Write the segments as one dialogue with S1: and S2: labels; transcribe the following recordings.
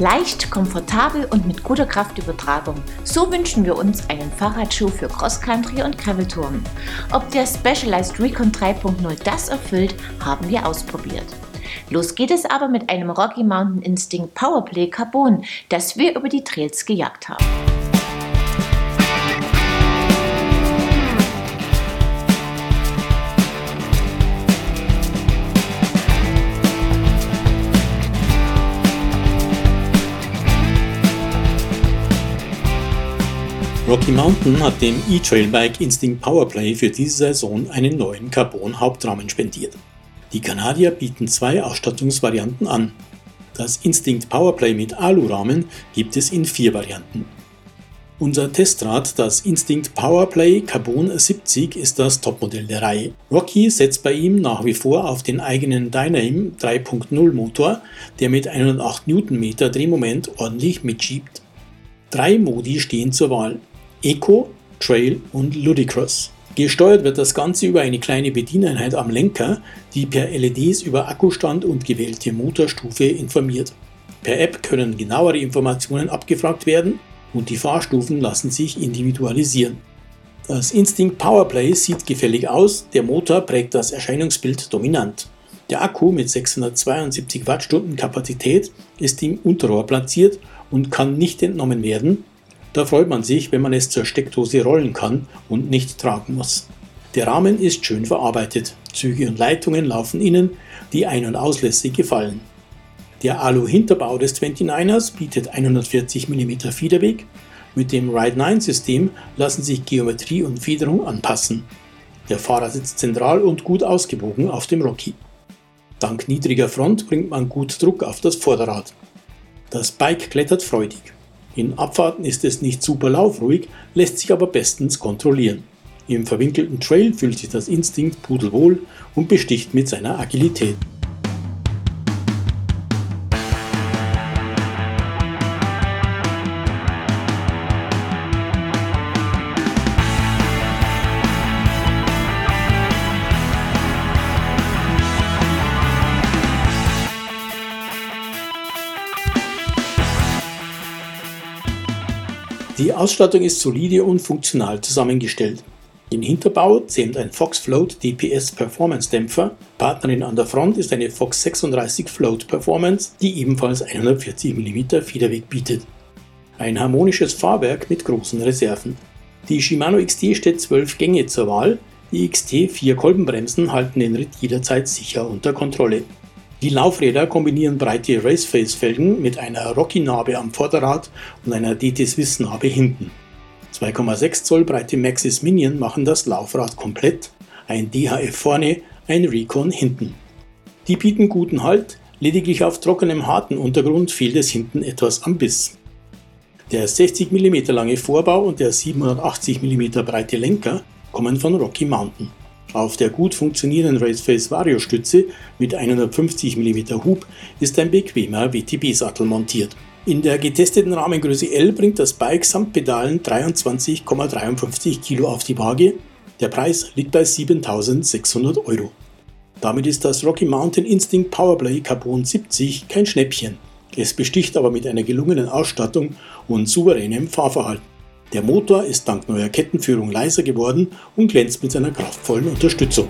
S1: Leicht, komfortabel und mit guter Kraftübertragung. So wünschen wir uns einen Fahrradschuh für Cross-Country und Graveltouren. Ob der Specialized Recon 3.0 das erfüllt, haben wir ausprobiert. Los geht es aber mit einem Rocky Mountain Instinct Powerplay Carbon, das wir über die Trails gejagt haben.
S2: Rocky Mountain hat dem E-Trailbike Instinct Powerplay für diese Saison einen neuen Carbon-Hauptrahmen spendiert. Die Kanadier bieten zwei Ausstattungsvarianten an. Das Instinct Powerplay mit Alurahmen gibt es in vier Varianten. Unser Testrad, das Instinct Powerplay Carbon 70, ist das Topmodell der Reihe. Rocky setzt bei ihm nach wie vor auf den eigenen Dyname 3.0 Motor, der mit 108 Nm Drehmoment ordentlich mitschiebt. Drei Modi stehen zur Wahl. Eco, Trail und Ludicrous. Gesteuert wird das Ganze über eine kleine Bedieneinheit am Lenker, die per LEDs über Akkustand und gewählte Motorstufe informiert. Per App können genauere Informationen abgefragt werden und die Fahrstufen lassen sich individualisieren. Das Instinct Powerplay sieht gefällig aus, der Motor prägt das Erscheinungsbild dominant. Der Akku mit 672 Wattstunden Kapazität ist im Unterrohr platziert und kann nicht entnommen werden, da freut man sich, wenn man es zur Steckdose rollen kann und nicht tragen muss. Der Rahmen ist schön verarbeitet. Züge und Leitungen laufen innen, die Ein- und Auslässe gefallen. Der Alu-Hinterbau des 29ers bietet 140 mm Federweg. Mit dem Ride 9 System lassen sich Geometrie und Federung anpassen. Der Fahrer sitzt zentral und gut ausgebogen auf dem Rocky. Dank niedriger Front bringt man gut Druck auf das Vorderrad. Das Bike klettert freudig. In Abfahrten ist es nicht super laufruhig, lässt sich aber bestens kontrollieren. Im verwinkelten Trail fühlt sich das Instinkt pudelwohl und besticht mit seiner Agilität. Die Ausstattung ist solide und funktional zusammengestellt. Den Hinterbau zähmt ein Fox Float DPS Performance Dämpfer. Partnerin an der Front ist eine Fox 36 Float Performance, die ebenfalls 140 mm Federweg bietet. Ein harmonisches Fahrwerk mit großen Reserven. Die Shimano XT steht 12 Gänge zur Wahl. Die XT 4 Kolbenbremsen halten den Ritt jederzeit sicher unter Kontrolle. Die Laufräder kombinieren breite Raceface-Felgen mit einer Rocky-Narbe am Vorderrad und einer DT Swiss-Narbe hinten. 2,6 Zoll breite Maxis Minion machen das Laufrad komplett, ein DHF vorne, ein Recon hinten. Die bieten guten Halt, lediglich auf trockenem harten Untergrund fehlt es hinten etwas am Biss. Der 60 mm lange Vorbau und der 780 mm breite Lenker kommen von Rocky Mountain. Auf der gut funktionierenden Raceface Vario Stütze mit 150 mm Hub ist ein bequemer WTB-Sattel montiert. In der getesteten Rahmengröße L bringt das Bike samt Pedalen 23,53 kg auf die Waage. Der Preis liegt bei 7600 Euro. Damit ist das Rocky Mountain Instinct Powerplay Carbon 70 kein Schnäppchen. Es besticht aber mit einer gelungenen Ausstattung und souveränem Fahrverhalten. Der Motor ist dank neuer Kettenführung leiser geworden und glänzt mit seiner kraftvollen Unterstützung.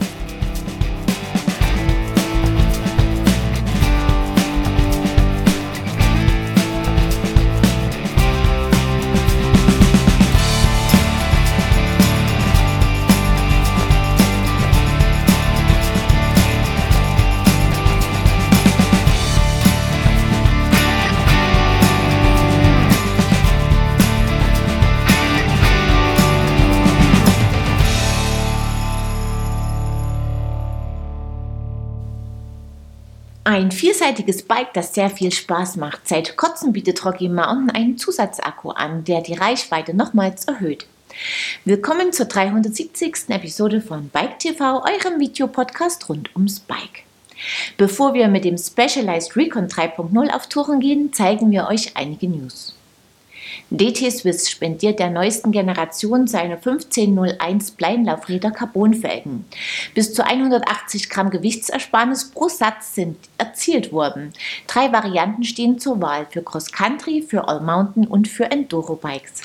S1: Ein vierseitiges Bike, das sehr viel Spaß macht. Seit kurzem bietet Rocky Mountain einen Zusatzakku an, der die Reichweite nochmals erhöht. Willkommen zur 370. Episode von Bike TV, eurem Videopodcast rund ums Bike. Bevor wir mit dem Specialized Recon 3.0 auf Touren gehen, zeigen wir euch einige News. DT Swiss spendiert der neuesten Generation seine 1501 Bleinlaufräder Carbonfelgen. Bis zu 180 Gramm Gewichtsersparnis pro Satz sind erzielt worden. Drei Varianten stehen zur Wahl für Cross Country, für All Mountain und für Enduro Bikes.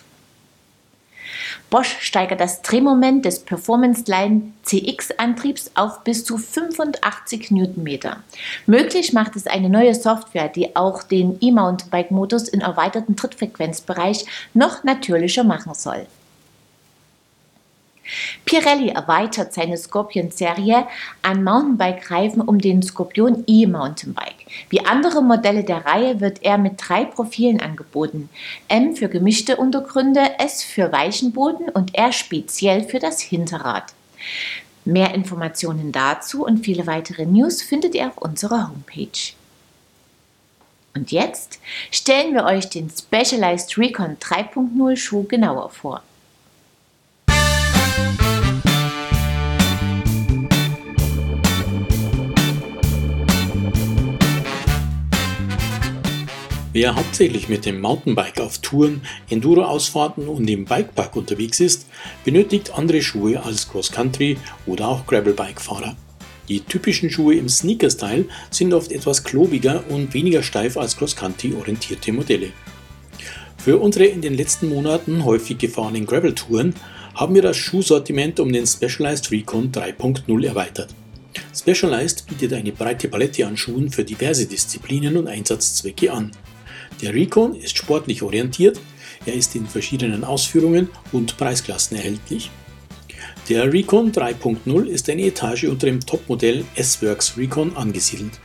S1: Bosch steigert das Drehmoment des Performance Line CX-Antriebs auf bis zu 85 Newtonmeter. Möglich macht es eine neue Software, die auch den E-Mountainbike-Modus im erweiterten Trittfrequenzbereich noch natürlicher machen soll. Pirelli erweitert seine Scorpion-Serie an Mountainbike-Reifen um den Scorpion E-Mountainbike. Wie andere Modelle der Reihe wird er mit drei Profilen angeboten. M für gemischte Untergründe, S für weichen Boden und R speziell für das Hinterrad. Mehr Informationen dazu und viele weitere News findet ihr auf unserer Homepage. Und jetzt stellen wir euch den Specialized Recon 3.0 Schuh genauer vor.
S2: Wer hauptsächlich mit dem Mountainbike auf Touren, Enduro-Ausfahrten und im Bikepark unterwegs ist, benötigt andere Schuhe als Cross-Country oder auch Gravelbike-Fahrer. Die typischen Schuhe im Sneaker-Style sind oft etwas klobiger und weniger steif als Cross-Country orientierte Modelle. Für unsere in den letzten Monaten häufig gefahrenen Gravel-Touren haben wir das Schuhsortiment um den Specialized Recon 3.0 erweitert. Specialized bietet eine breite Palette an Schuhen für diverse Disziplinen und Einsatzzwecke an. Der Recon ist sportlich orientiert, er ist in verschiedenen Ausführungen und Preisklassen erhältlich. Der Recon 3.0 ist eine Etage unter dem Topmodell S-Works Recon angesiedelt.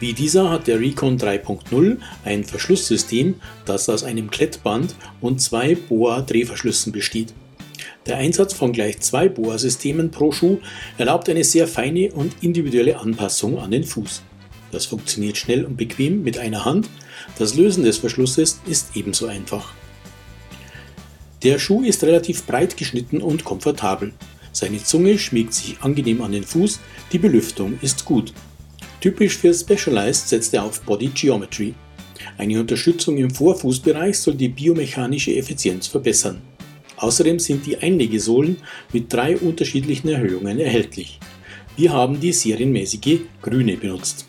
S2: Wie dieser hat der Recon 3.0 ein Verschlusssystem, das aus einem Klettband und zwei Boa-Drehverschlüssen besteht. Der Einsatz von gleich zwei Boa-Systemen pro Schuh erlaubt eine sehr feine und individuelle Anpassung an den Fuß. Das funktioniert schnell und bequem mit einer Hand das Lösen des Verschlusses ist ebenso einfach. Der Schuh ist relativ breit geschnitten und komfortabel. Seine Zunge schmiegt sich angenehm an den Fuß, die Belüftung ist gut. Typisch für Specialized setzt er auf Body Geometry. Eine Unterstützung im Vorfußbereich soll die biomechanische Effizienz verbessern. Außerdem sind die Einlegesohlen mit drei unterschiedlichen Erhöhungen erhältlich. Wir haben die serienmäßige grüne benutzt.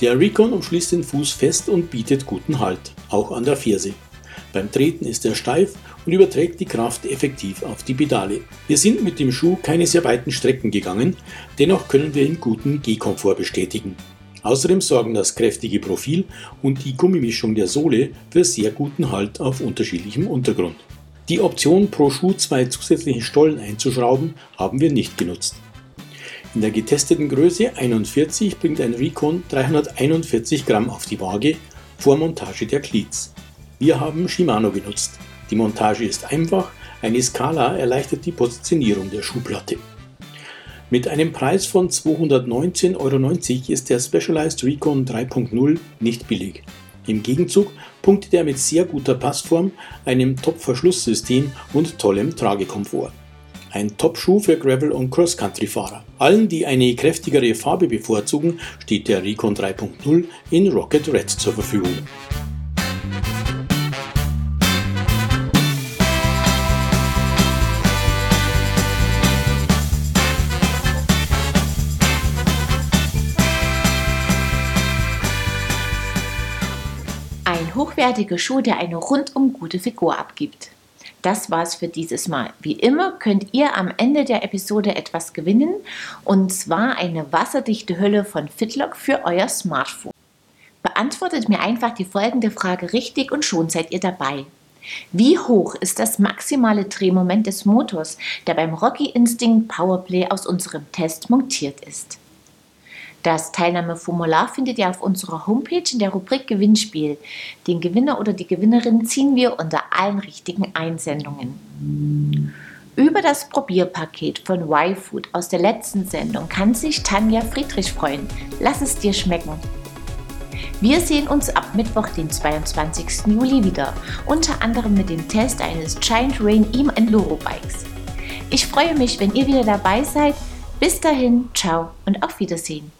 S2: Der Recon umschließt den Fuß fest und bietet guten Halt, auch an der Ferse. Beim Treten ist er steif und überträgt die Kraft effektiv auf die Pedale. Wir sind mit dem Schuh keine sehr weiten Strecken gegangen, dennoch können wir ihn guten Gehkomfort bestätigen. Außerdem sorgen das kräftige Profil und die Gummimischung der Sohle für sehr guten Halt auf unterschiedlichem Untergrund. Die Option pro Schuh zwei zusätzliche Stollen einzuschrauben haben wir nicht genutzt. In der getesteten Größe 41 bringt ein Recon 341 Gramm auf die Waage vor Montage der Cleats. Wir haben Shimano genutzt. Die Montage ist einfach, eine Skala erleichtert die Positionierung der Schuhplatte. Mit einem Preis von 219,90 Euro ist der Specialized Recon 3.0 nicht billig. Im Gegenzug punktet er mit sehr guter Passform, einem Top-Verschlusssystem und tollem Tragekomfort. Ein Top-Schuh für Gravel- und Cross-Country-Fahrer. Allen, die eine kräftigere Farbe bevorzugen, steht der Recon 3.0 in Rocket Red zur Verfügung.
S1: Ein hochwertiger Schuh, der eine rundum gute Figur abgibt. Das war's für dieses Mal. Wie immer könnt ihr am Ende der Episode etwas gewinnen und zwar eine wasserdichte Hülle von Fitlock für euer Smartphone. Beantwortet mir einfach die folgende Frage richtig und schon seid ihr dabei. Wie hoch ist das maximale Drehmoment des Motors, der beim Rocky Instinct Powerplay aus unserem Test montiert ist? Das Teilnahmeformular findet ihr auf unserer Homepage in der Rubrik Gewinnspiel. Den Gewinner oder die Gewinnerin ziehen wir unter allen richtigen Einsendungen. Über das Probierpaket von Y-Food aus der letzten Sendung kann sich Tanja Friedrich freuen. Lass es dir schmecken. Wir sehen uns ab Mittwoch, den 22. Juli wieder, unter anderem mit dem Test eines Giant Rain Eam Enduro Bikes. Ich freue mich, wenn ihr wieder dabei seid. Bis dahin, ciao und auf Wiedersehen.